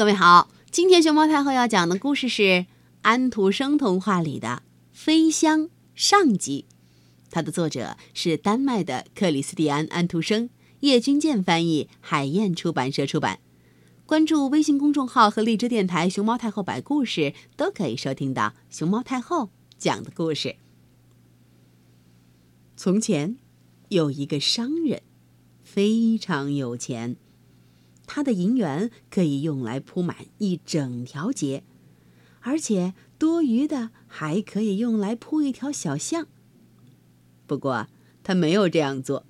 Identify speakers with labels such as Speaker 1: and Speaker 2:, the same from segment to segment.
Speaker 1: 各位好，今天熊猫太后要讲的故事是安徒生童话里的《飞香》上集，它的作者是丹麦的克里斯蒂安·安徒生，叶君健翻译，海燕出版社出版。关注微信公众号和荔枝电台“熊猫太后”摆故事，都可以收听到熊猫太后讲的故事。从前，有一个商人，非常有钱。他的银元可以用来铺满一整条街，而且多余的还可以用来铺一条小巷。不过他没有这样做，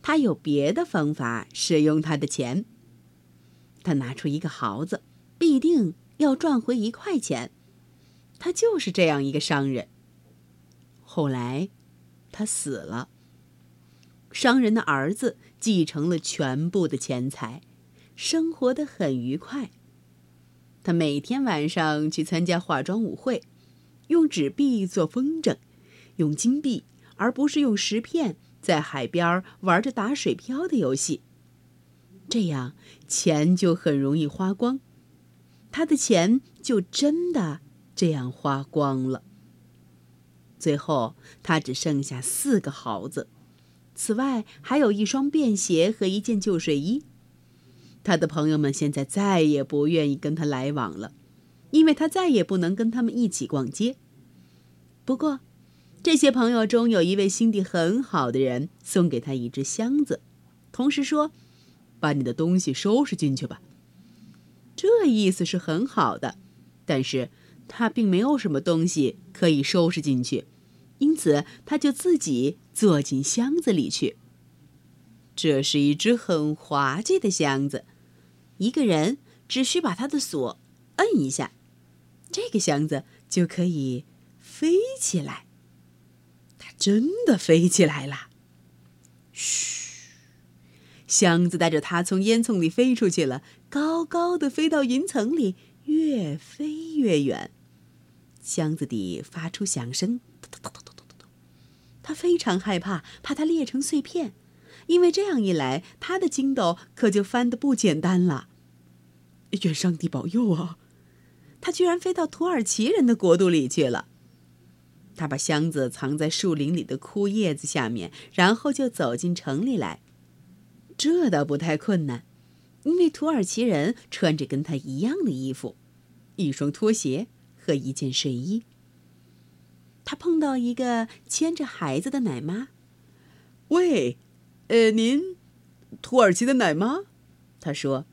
Speaker 1: 他有别的方法使用他的钱。他拿出一个毫子，必定要赚回一块钱。他就是这样一个商人。后来，他死了。商人的儿子继承了全部的钱财。生活的很愉快。他每天晚上去参加化妆舞会，用纸币做风筝，用金币而不是用石片，在海边玩着打水漂的游戏。这样钱就很容易花光，他的钱就真的这样花光了。最后，他只剩下四个毫子，此外还有一双便鞋和一件旧睡衣。他的朋友们现在再也不愿意跟他来往了，因为他再也不能跟他们一起逛街。不过，这些朋友中有一位心地很好的人送给他一只箱子，同时说：“把你的东西收拾进去吧。”这意思是很好的，但是他并没有什么东西可以收拾进去，因此他就自己坐进箱子里去。这是一只很滑稽的箱子。一个人只需把他的锁摁一下，这个箱子就可以飞起来。它真的飞起来了！嘘，箱子带着它从烟囱里飞出去了，高高的飞到云层里，越飞越远。箱子底发出响声，咚咚咚咚咚咚咚。他非常害怕，怕它裂成碎片。因为这样一来，他的筋斗可就翻得不简单了。愿上帝保佑啊！他居然飞到土耳其人的国度里去了。他把箱子藏在树林里的枯叶子下面，然后就走进城里来。这倒不太困难，因为土耳其人穿着跟他一样的衣服，一双拖鞋和一件睡衣。他碰到一个牵着孩子的奶妈。喂。呃，您，土耳其的奶妈，他说：“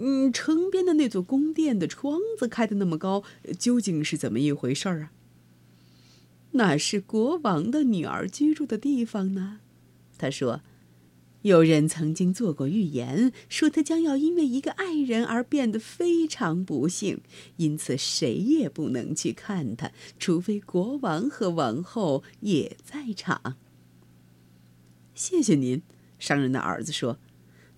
Speaker 1: 嗯，城边的那座宫殿的窗子开的那么高，究竟是怎么一回事啊？”那是国王的女儿居住的地方呢，他说：“有人曾经做过预言，说她将要因为一个爱人而变得非常不幸，因此谁也不能去看她，除非国王和王后也在场。”谢谢您，商人的儿子说。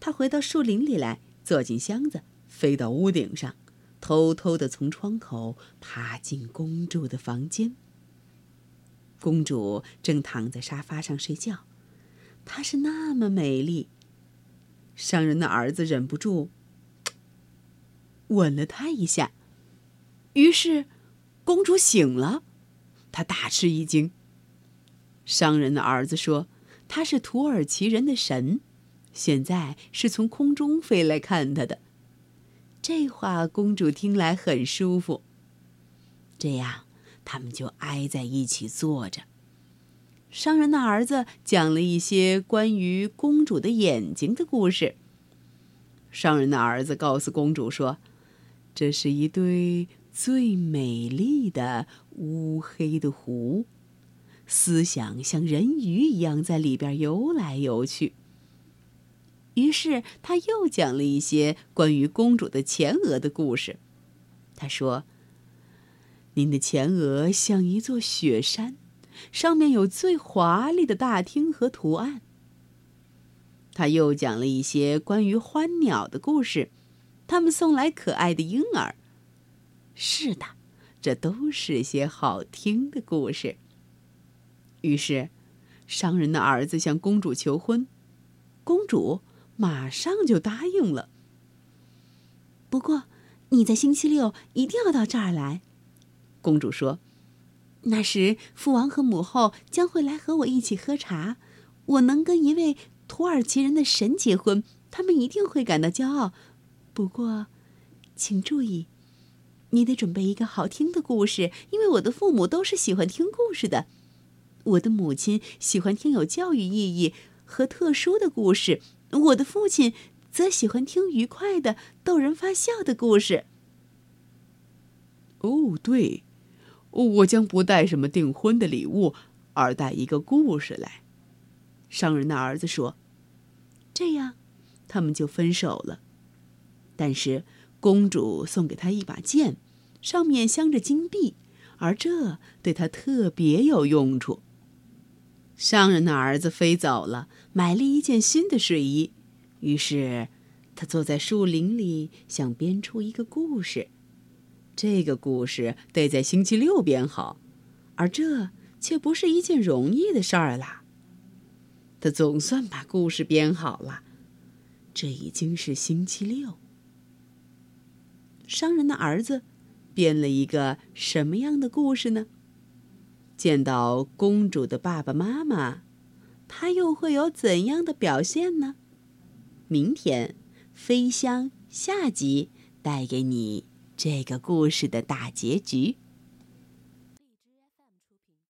Speaker 1: 他回到树林里来，坐进箱子，飞到屋顶上，偷偷的从窗口爬进公主的房间。公主正躺在沙发上睡觉，她是那么美丽。商人的儿子忍不住 吻了她一下，于是公主醒了，她大吃一惊。商人的儿子说。他是土耳其人的神，现在是从空中飞来看他的。这话公主听来很舒服。这样，他们就挨在一起坐着。商人的儿子讲了一些关于公主的眼睛的故事。商人的儿子告诉公主说：“这是一对最美丽的乌黑的湖。”思想像人鱼一样在里边游来游去。于是他又讲了一些关于公主的前额的故事。他说：“您的前额像一座雪山，上面有最华丽的大厅和图案。”他又讲了一些关于欢鸟的故事，他们送来可爱的婴儿。是的，这都是些好听的故事。于是，商人的儿子向公主求婚，公主马上就答应了。不过，你在星期六一定要到这儿来。”公主说：“那时父王和母后将会来和我一起喝茶。我能跟一位土耳其人的神结婚，他们一定会感到骄傲。不过，请注意，你得准备一个好听的故事，因为我的父母都是喜欢听故事的。我的母亲喜欢听有教育意义和特殊的故事，我的父亲则喜欢听愉快的、逗人发笑的故事。”
Speaker 2: 哦，对。我将不带什么订婚的礼物，而带一个故事来。
Speaker 1: 商人的儿子说：“这样，他们就分手了。但是公主送给他一把剑，上面镶着金币，而这对他特别有用处。”商人的儿子飞走了，买了一件新的睡衣。于是，他坐在树林里，想编出一个故事。这个故事得在星期六编好，而这却不是一件容易的事儿啦。他总算把故事编好了，这已经是星期六。商人的儿子编了一个什么样的故事呢？见到公主的爸爸妈妈，他又会有怎样的表现呢？明天，飞香下集带给你。这个故事的大结局。